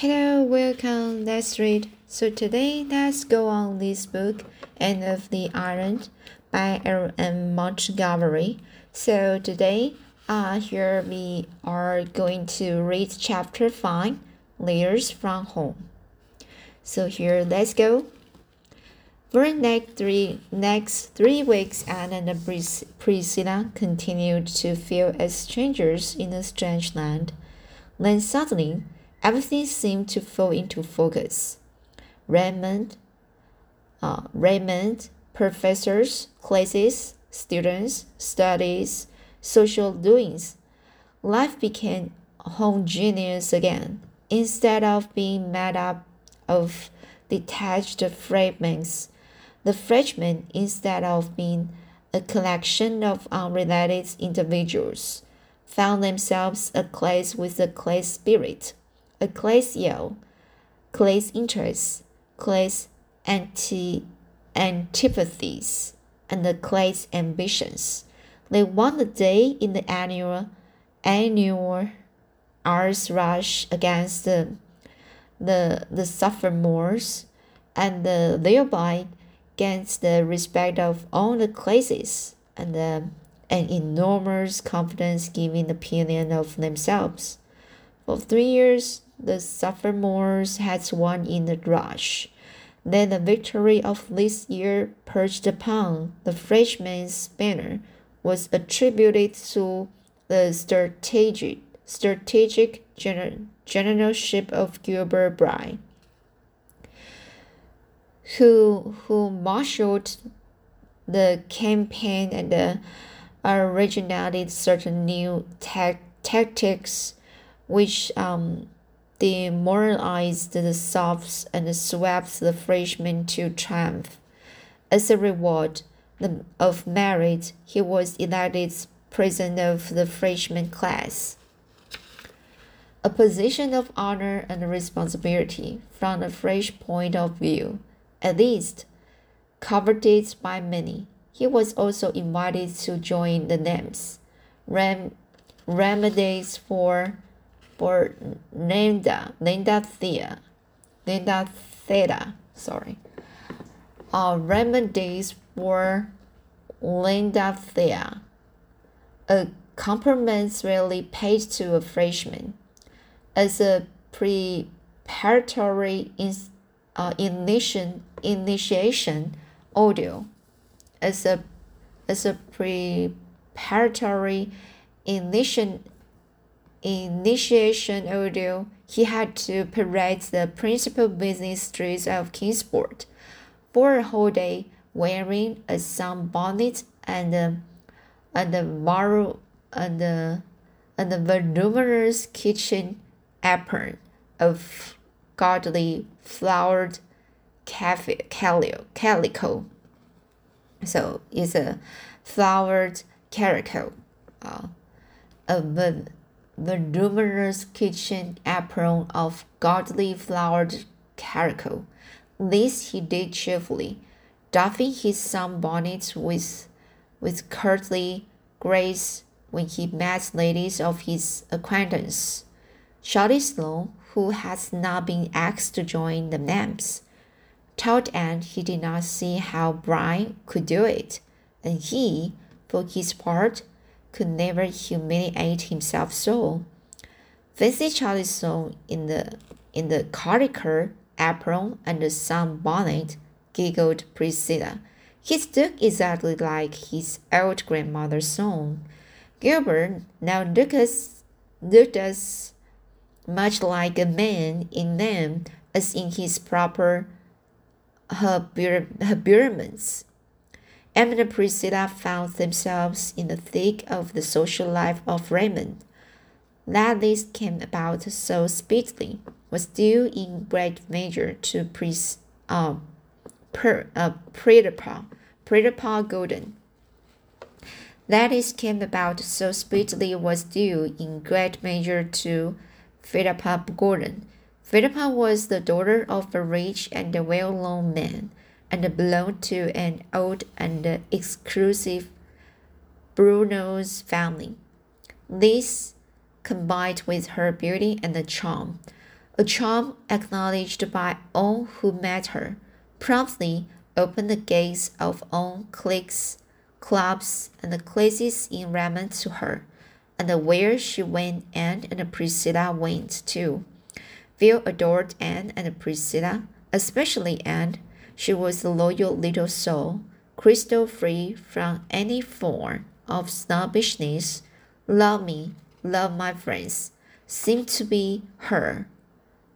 Hello, welcome. Let's read. So today, let's go on this book, Anne of the Island, by L.M. Montgomery. So today, uh, here we are going to read chapter five, Letters from Home. So here, let's go. For the next three, next three weeks, Anne and Pris- Priscilla continued to feel as strangers in a strange land. Then suddenly, everything seemed to fall into focus. Redmond, uh, Redmond, professors, classes, students, studies, social doings. Life became homogeneous again. Instead of being made up of detached fragments, the freshmen, instead of being a collection of unrelated individuals, found themselves a class with a class spirit, a class interests, class anti antipathies, and the class ambitions. They won the day in the annual annual arts rush against the the, the sophomores and the, thereby gains the respect of all the classes and uh, an enormous confidence giving opinion of themselves. For three years, the sophomores had won in the rush. Then the victory of this year perched upon the freshman's banner was attributed to the strategic strategic generalship of Gilbert Blythe who who marshaled the campaign and uh, originated certain new tactics which um, demoralized the Sophs and swept the freshmen to triumph. As a reward of merit, he was elected president of the freshman class. A position of honor and responsibility from a fresh point of view at least coveted by many. He was also invited to join the NAMS, Ram, remedies for for Linda, Linda Thea, Linda Theta, sorry. Uh, remedies for Linda Thea, a compliment rarely paid to a freshman, as a preparatory institution uh, initiation initiation audio. As a as a preparatory initiation initiation audio he had to parade the principal business streets of Kingsport for a whole day wearing a sunbonnet and a, and a and a, and a voluminous kitchen apron of godly flowered calico. So it's a flowered calico, uh, a voluminous kitchen apron of godly flowered calico. This he did cheerfully, doffing his sunbonnet with, with courtly grace when he met ladies of his acquaintance. Charlie Sloane who has not been asked to join the NAMS, told Anne he did not see how Brian could do it, and he, for his part, could never humiliate himself so. Fancy Charlie Sloane in the in the cardigan, apron, and the sun bonnet, giggled Priscilla. He looked exactly like his old grandmother's son. Gilbert now looked as looked as much like a man in them as in his proper habiliments. Emma and Priscilla found themselves in the thick of the social life of Redmond. That this came about so speedily was due in great measure to Pris, uh, per, uh, Pridapa Gordon. That this came about so speedily was due in great measure to Philippa Gordon. Philippa was the daughter of a rich and well-known man, and belonged to an old and exclusive Bluenose family. This, combined with her beauty and the charm, a charm acknowledged by all who met her, promptly opened the gates of all cliques, clubs, and the classes in Redmond to her, and where she went Anne and Priscilla went too. Phil adored Anne and Priscilla, especially Anne. She was a loyal little soul, crystal free from any form of snobbishness. Love me, love my friends, seemed to be her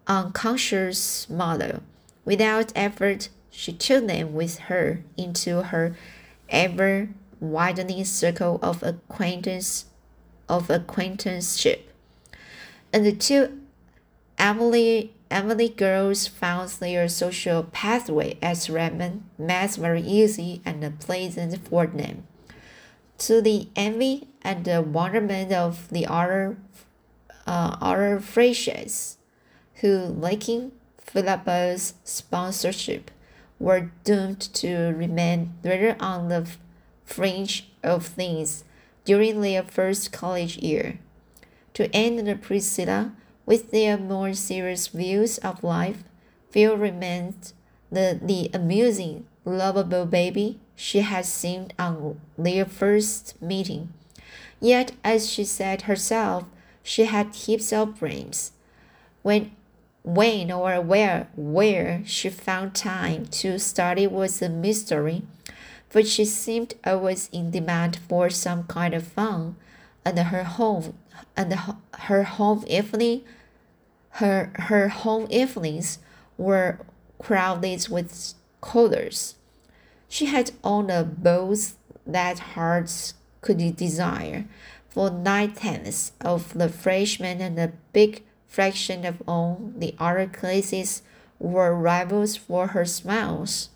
unconscious motto. Without effort, she took them with her into her ever widening circle of acquaintance of acquaintanceship. And the two Emily Emily girls found their social pathway as Redmond Mass very easy and pleasant for them. To the envy and the wonderment of the other uh, other Freshers, who, lacking Philippa's sponsorship, were doomed to remain rather on the fringe of things during their first college year. To end the Priscilla, with their more serious views of life, Phil remained the, the amusing, lovable baby she had seemed on their first meeting. Yet, as she said herself, she had heaps of brains. When when or where where she found time to study was a mystery, but she seemed always in demand for some kind of fun, and her home and her home evening her her home evenings were crowded with callers. She had all the bows that hearts could desire, for nine tenths of the freshmen and a big fraction of all the other classes were rivals for her smiles.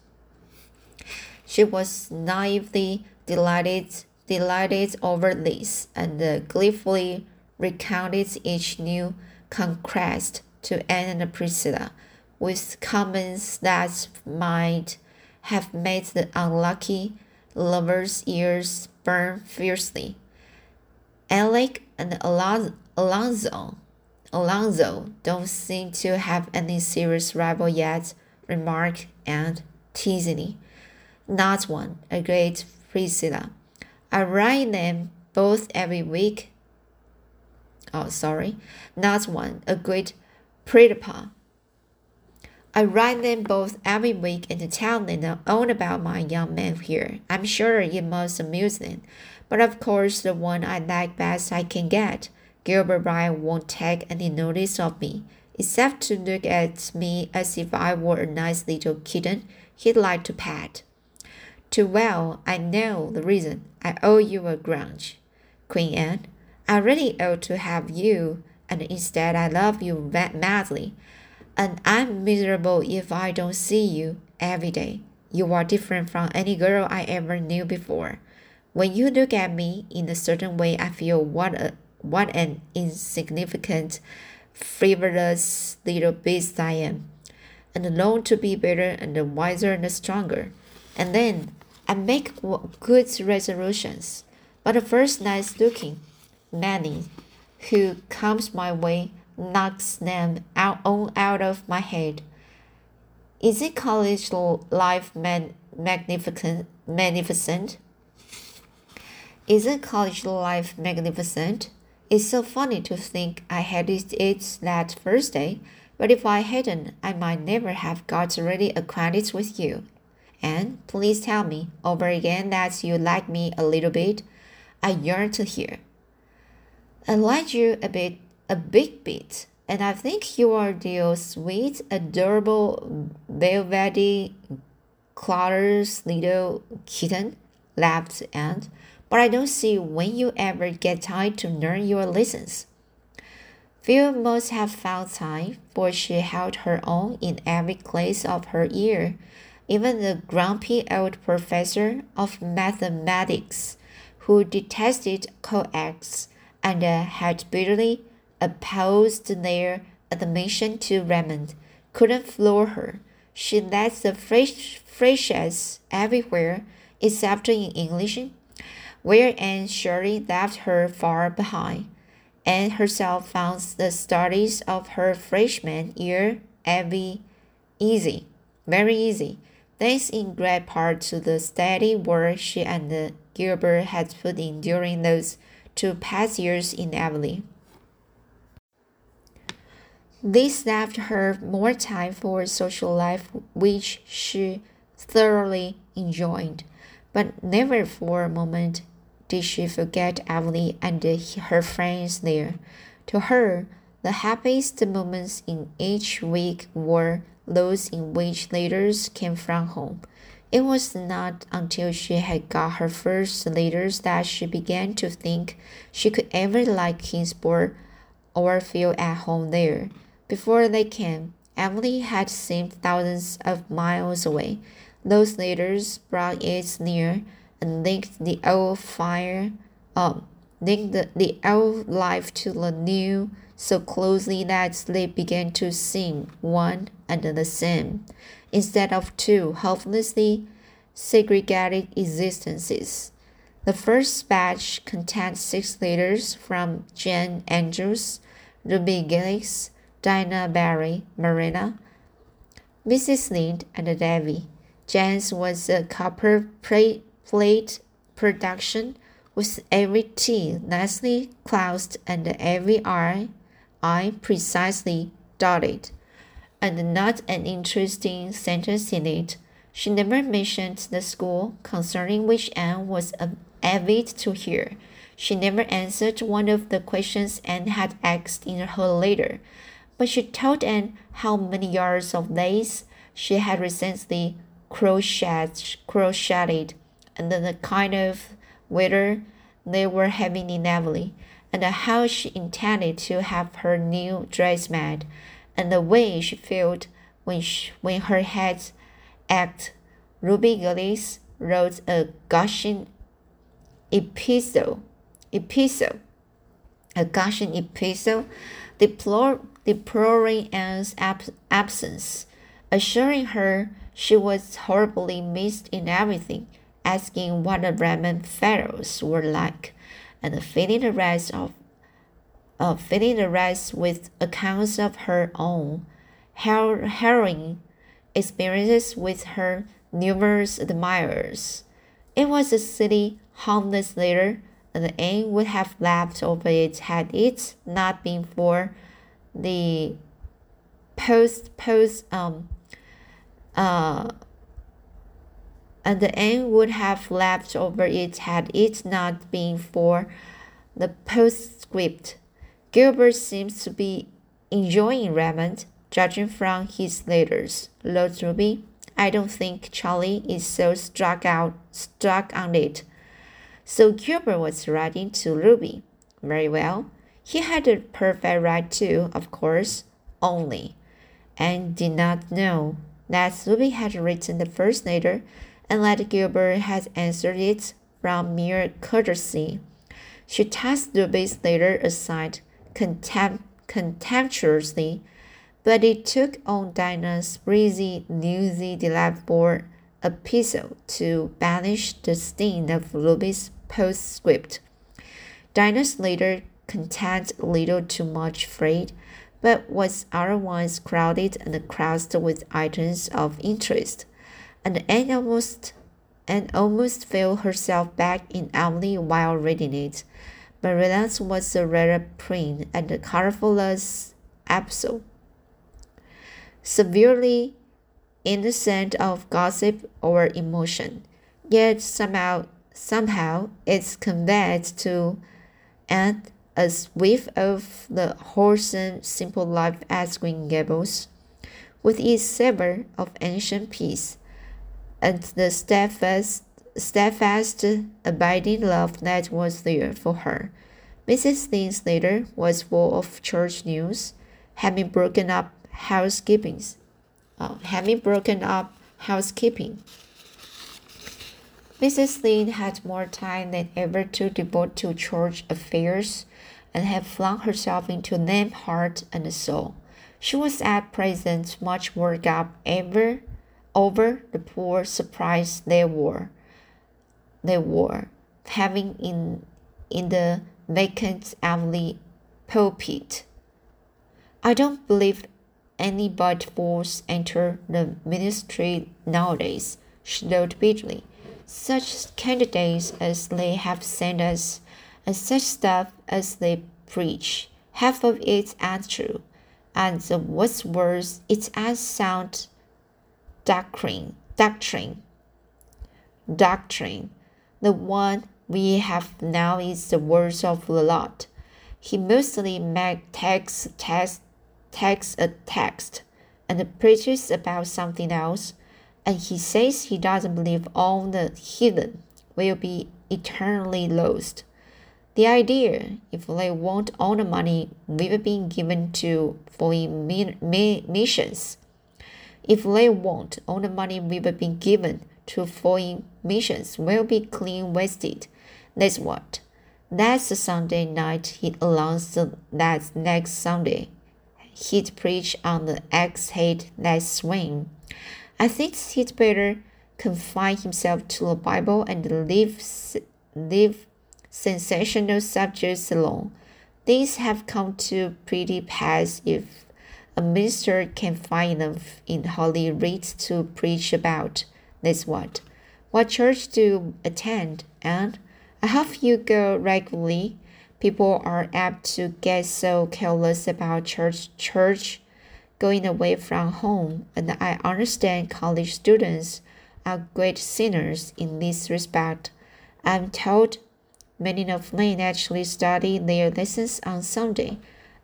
She was naively delighted delighted over this and gleefully recounted each new conquest to Anne and Priscilla, with comments that might have made the unlucky lover's ears burn fiercely. Alec and Alonzo, Alonzo don't seem to have any serious rival yet, remarked Aunt teasingly. Not one, agreed Priscilla. I write them both every week. Oh, sorry, not one, agreed Pridpa. I write them both every week and tell them all about my young man here. I'm sure it must amuse them. But of course, the one I like best I can get. Gilbert Blythe won't take any notice of me, except to look at me as if I were a nice little kitten he'd like to pet. Too well, I know the reason. I owe you a grudge. Queen Anne, I really ought to have you, and instead I love you madly. And I'm miserable if I don't see you every day. You are different from any girl I ever knew before. When you look at me in a certain way, I feel what a what an insignificant, frivolous little beast I am, and long to be better and wiser and stronger. And then I make good resolutions. But the first nice looking nanny who comes my way knocks them out all out of my head. Is it college life man magnificent magnificent? Isn't college life magnificent? It's so funny to think I had it that first day, but if I hadn't, I might never have got really acquainted with you. And please tell me over again that you like me a little bit. I yearn to hear. I like you a bit, a big bit, and I think you are the sweet, adorable, velvety, clutter's little kitten, laughed Aunt but I don't see when you ever get time to learn your lessons. Phil must have found time, for she held her own in every class of her year. Even the grumpy old professor of mathematics, who detested coax and had bitterly opposed their admission to Redmond, couldn't floor her. She led the fresh everywhere, except in English where Anne surely left her far behind. and herself found the studies of her freshman year every easy, very easy, thanks in great part to the steady work she and Gilbert had put in during those two past years in Avonlea. This left her more time for social life, which she thoroughly enjoyed, but never for a moment did she forget Avonlea and her friends there. To her, the happiest moments in each week were those in which letters came from home. It was not until she had got her first letters that she began to think she could ever like Kingsport or feel at home there. Before they came, Emily had seemed thousands of miles away. Those letters brought it near and linked the old fire, um, linked the, the old life to the new so closely that they began to seem one and the same, instead of two hopelessly segregated existences. The first batch contained six letters from Jane Andrews, Ruby Gillis, Diana Barry, Marina, Mrs. Lynde, and Davy. Jane's was a copper plate production with every T nicely closed and every R I precisely dotted, and not an interesting sentence in it. She never mentioned the school concerning which Anne was avid to hear. She never answered one of the questions Anne had asked in her letter but she told Anne how many yards of lace she had recently crocheted, crocheted and the kind of weather they were having in Avonlea, and how she intended to have her new dress made, and the way she felt when, she, when her head ached. Ruby Gillis wrote a gushing epistle, epistle, a gushing epistle, deplore, deploring Anne's ab absence, assuring her she was horribly missed in everything, asking what the Redmond fellows were like, and filling the rest of uh, filling the rest with accounts of her own har harrowing experiences with her numerous admirers. It was a silly, harmless letter, and Anne would have laughed over it had it not been for the post post um uh and the end would have laughed over it had it not been for the postscript. Gilbert seems to be enjoying Redmond, judging from his letters. Lord Ruby, I don't think Charlie is so struck out struck on it. So Gilbert was writing to Ruby. Very well. He had a perfect right to, of course, only, and did not know that Ruby had written the first letter and that Gilbert had answered it from mere courtesy. She tossed the base letter aside contempt contemptuously, but it took on Diana's breezy, newsy, delightful epistle to banish the sting of Ruby's postscript. Diana's letter contained little too much freight, but was otherwise crowded and crossed with items of interest, and Anne almost and almost felt herself back in Avonlea while reading it. Marilla's was a rather plain and colorful episode, severely innocent of gossip or emotion, yet somehow somehow it's conveyed to Anne a whiff of the wholesome, simple life at Green Gables, with its savor of ancient peace, and the steadfast, steadfast, abiding love that was there for her. Mrs. Lynde's letter was full of church news, having broken up housekeeping, uh, having broken up housekeeping. Mrs. Lynde had more time than ever to devote to church affairs and had flung herself into them heart and soul. She was at present much worked up ever over the poor surprise they were they were having in in the vacant Avonlea pulpit. I don't believe any but fools enter the ministry nowadays, she wrote bitterly. Such candidates as they have sent us, and such stuff as they preach, half of it ain't true, and the what's worse, it's as sound doctrine. Doctrine. Doctrine. The one we have now is the worst of the lot. He mostly makes text, takes a text and preaches about something else, and he says he doesn't believe all the heathen will be eternally lost. The idea, if they want all the money we've been given to foreign missions, if they want all the money we've been given to foreign missions will be clean wasted. That's what. That's the Sunday night he announced that next Sunday he'd preach on the X-Head that swing. I think he'd better confine himself to the Bible and leave, leave sensational subjects alone. Things have come to pretty pass if a minister can find enough in Holy Writ to preach about. That's what. What church do you attend? And I hope you go regularly. People are apt to get so careless about church church going away from home, and I understand college students are great sinners in this respect. I'm told many of them actually study their lessons on Sunday.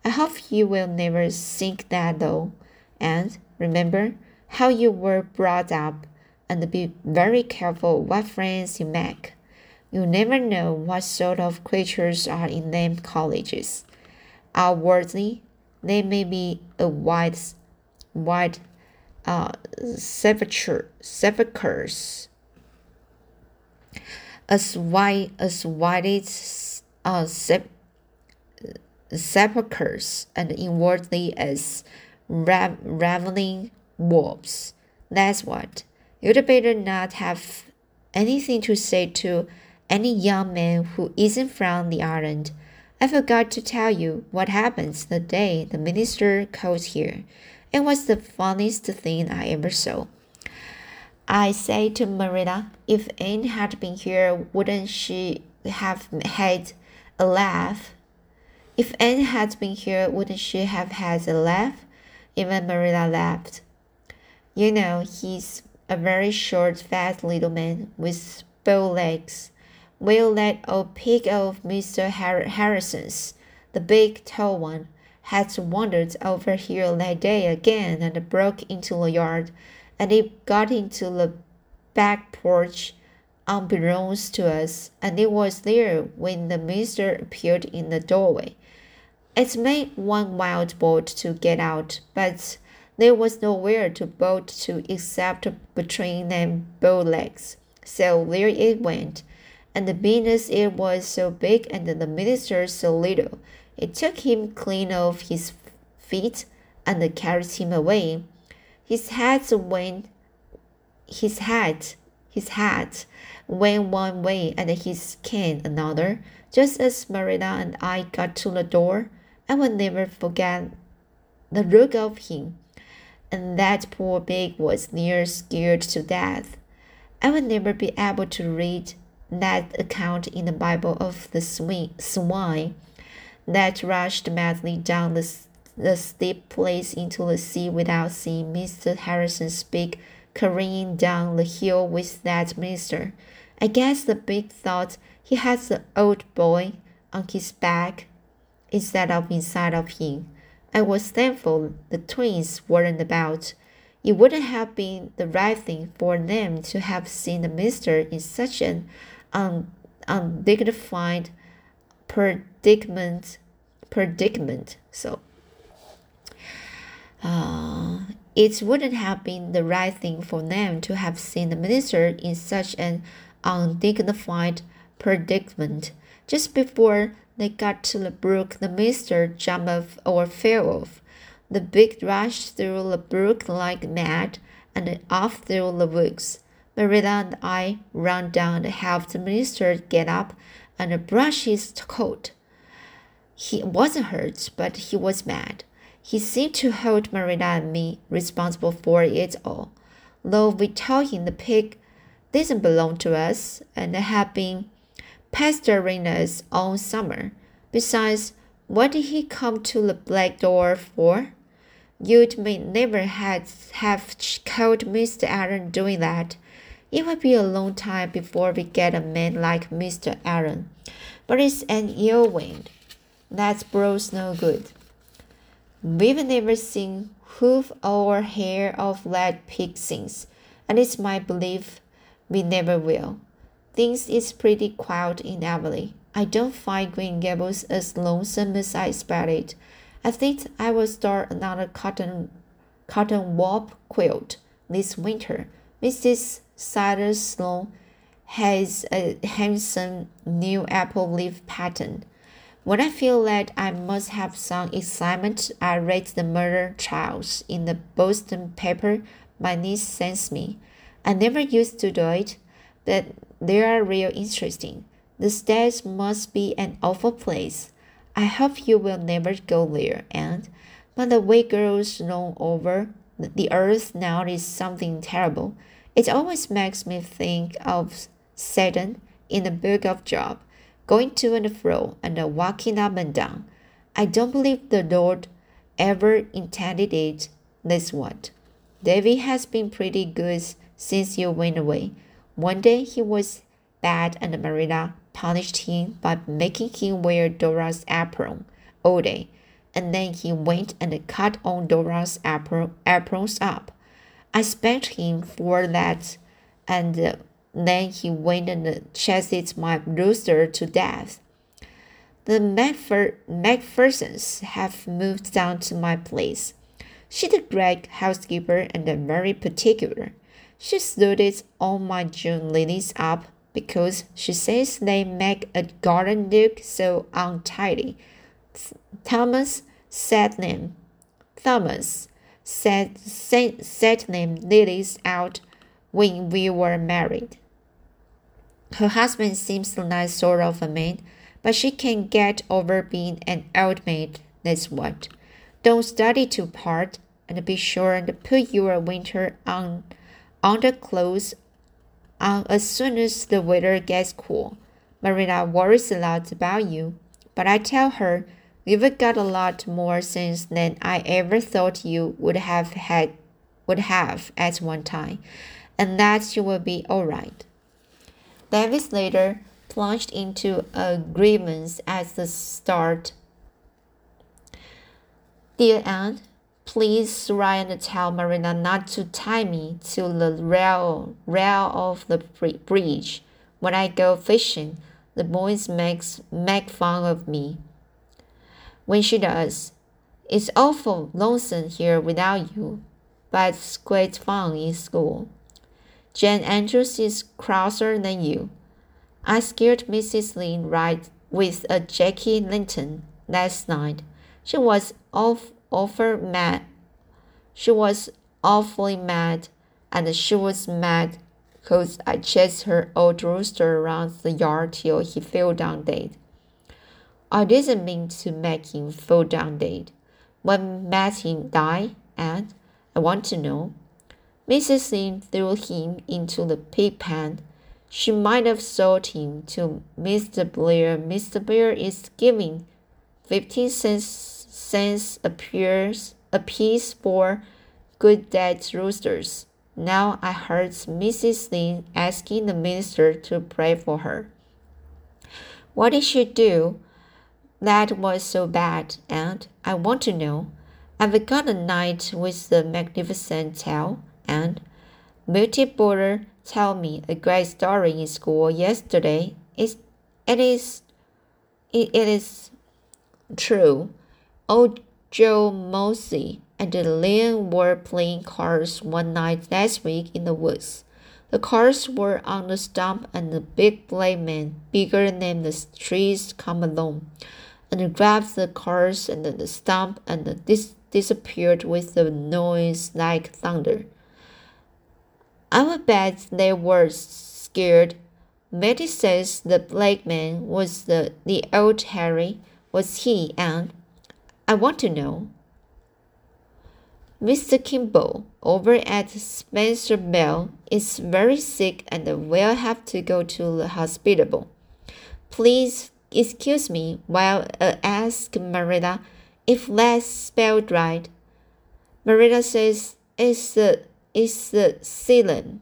I hope you will never think that though, and remember how you were brought up, and be very careful what friends you make. You never know what sort of creatures are in them colleges. Outwardly, they may be a wide, wide uh, sepulchre, sepulchres, as wide as wide as uh, sep, sepulchres, and inwardly as rav ravening wolves. That's what. You'd better not have anything to say to any young man who isn't from the island. I forgot to tell you what happens the day the minister called here. It was the funniest thing I ever saw. I say to Marilla, if Anne had been here, wouldn't she have had a laugh? If Anne had been here, wouldn't she have had a laugh? Even Marilla laughed. You know, he's a very short, fat little man with bow legs. Will that old pig of Mr. Harrison's, the big tall one, had wandered over here that day again and broke into the yard, and it got into the back porch unbeknownst to us, and it was there when the minister appeared in the doorway. It made one wild bolt to get out, but there was nowhere to bolt to except between them bow legs. So there it went and the business it was so big and the minister so little. It took him clean off his feet and carried him away. His hat went his hat his hat went one way and his cane another. Just as Marilla and I got to the door, I will never forget the look of him. And that poor pig was near scared to death. I will never be able to read that account in the Bible of the swine that rushed madly down the, the steep place into the sea without seeing Mr. Harrison speak, carrying down the hill with that minister. I guess the big thought he had the old boy on his back instead of inside of him. I was thankful the twins weren't about. It wouldn't have been the right thing for them to have seen the minister in such an un, undignified predicament predicament so uh, it wouldn't have been the right thing for them to have seen the minister in such an undignified predicament. Just before they got to the brook, the minister jumped off or fell off. The big rushed through the brook like mad and off through the woods. Marilla and I ran down and helped the minister get up and brush his coat. He wasn't hurt, but he was mad. He seemed to hold Marilla and me responsible for it all, though we told him the pig didn't belong to us and had been pestering us all summer. Besides, what did he come to the black door for? You'd may never had have caught Mr. Aaron doing that. It will be a long time before we get a man like Mr. Aaron. But it's an ill wind. That bro's no good. We've never seen hoof or hair of that pig since, and it's my belief we never will. Things is pretty quiet in Everly. I don't find Green Gables as lonesome as I expected. I think I will start another cotton cotton warp quilt this winter. Mrs. Silas Sloane has a handsome new apple leaf pattern. When I feel that I must have some excitement, I read the murder trials in the Boston paper my niece sends me. I never used to do it, but they are real interesting. The States must be an awful place. I hope you will never go there, and but the way girls roam over the earth now is something terrible. It always makes me think of Satan in the book of Job, going to and fro and walking up and down. I don't believe the Lord ever intended it this way. Davy has been pretty good since you went away. One day he was bad and Marina punished him by making him wear Dora's apron all day, and then he went and cut on Dora's apron, aprons up. I spanked him for that, and then he went and chased my rooster to death. The Macpher Macphersons have moved down to my place. She's a great housekeeper and very particular. She suited all my June lilies up because she says they make a garden look so untidy. Thomas said them. Thomas said set them lilies out when we were married. Her husband seems a nice sort of a man, but she can get over being an old maid. That's what. Don't study too hard, and be sure and put your winter on underclothes on um, as soon as the weather gets cool. Marina worries a lot about you, but I tell her you've got a lot more sense than I ever thought you would have had would have at one time, and that you will be all right. Davis later plunged into a grievance at the start. Dear Aunt, please write and tell Marina not to tie me to the rail rail of the bridge. When I go fishing, the boys makes make fun of me. When she does, it's awful lonesome here without you, but it's great fun in school. Jane Andrews is crosser than you. I scared Mrs. Lynde right with a jack-o'-lantern last night. She was off awful mad. She was awfully mad, and she was mad because I chased her old rooster around the yard till he fell down dead. I didn't mean to make him fall down dead. What made him die, and I want to know Mrs. Lynde threw him into the pig pen. She might have sold him to Mr. Blair. Mr. Blair is giving fifteen cents, cents appears a piece for good dead roosters. Now I heard Mrs. Lynde asking the minister to pray for her. What did she do? That was so bad, and I want to know. I've got a knight with the magnificent tail and Milty Boulter tell me a great story in school yesterday. It's, it is it, it is true. Old Joe Mosey and Lynn were playing cards one night last week in the woods. The cards were on the stump and the big black man, bigger than the trees, come along and grabbed the cards and the stump and dis disappeared with a noise like thunder. I would bet they were scared. Matty says the black man was the, the old Harry. was he, and I want to know. Mr. Kimball over at Spencervale is very sick and will have to go to the hospital. Please excuse me while I ask Marita if that's spelled right. Marita says it's the it's the sealant.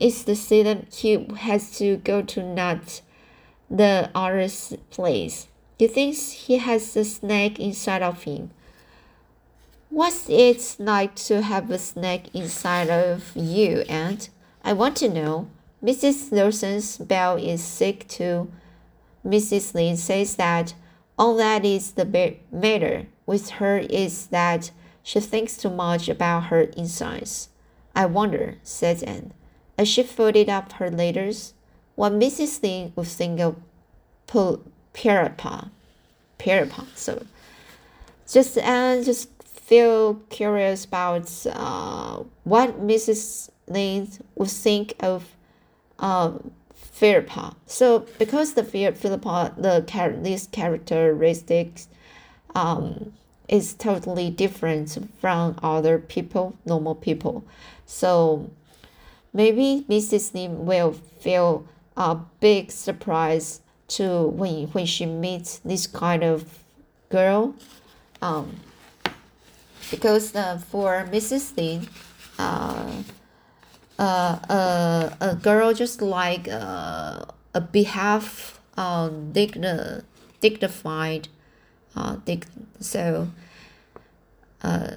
It's the sealant he has to go to not the other's place. He thinks he has a snake inside of him. What's it like to have a snake inside of you, Aunt? I want to know. Mrs. Lawson's bell is sick too. Mrs. Lynde says that all that is the matter with her is that she thinks too much about her insides. I wonder, said Anne, as she folded up her letters, what Mrs. Lynde would think of Pierapa. Pierapa. So just Anne just feel curious about uh, what Mrs. Lynde would think of um, Philippa. So because the Philippa, the char- these characteristics um, is totally different from other people, normal people. So maybe Mrs. Lim will feel a big surprise to when when she meets this kind of girl. Um, because uh, for Mrs. Lynde, uh, uh, uh, a girl just like uh, a behalf uh, digni- dignified uh, dig- so uh,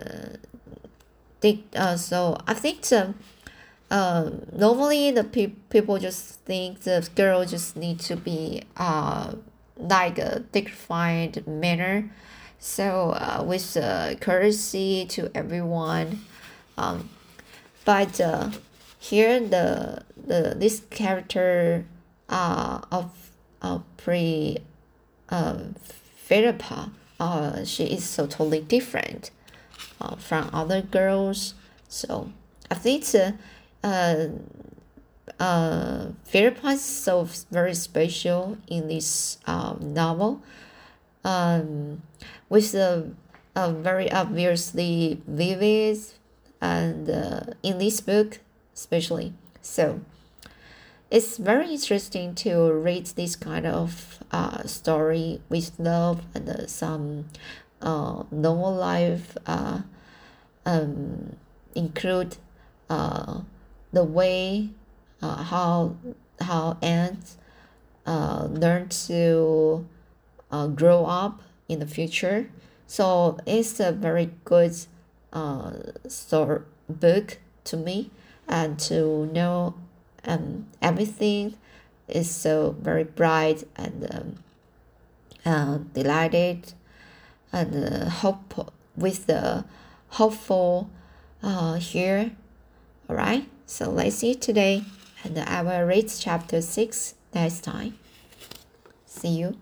dig- uh, so I think the uh, normally the pe- people just think the girl just need to be uh, like a dignified manner. So uh, with uh, courtesy to everyone um, but uh, here the the this character uh, of uh, pre uh, Philippa uh, she is so totally different uh, from other girls. So I think uh, uh, uh, Philippa is so very special in this um, novel um, with a, a very obviously vivid and uh, in this book especially. So it's very interesting to read this kind of uh, story with love and uh, some uh, normal life uh, um, include uh, the way uh, how how ants uh, learn to uh, grow up in the future. So it's a very good uh, story book to me. And to know um, everything is so very bright and um, uh, delighted. And uh, hope with the hopeful uh, here all right so let's see today and I will read chapter 6 next time. See you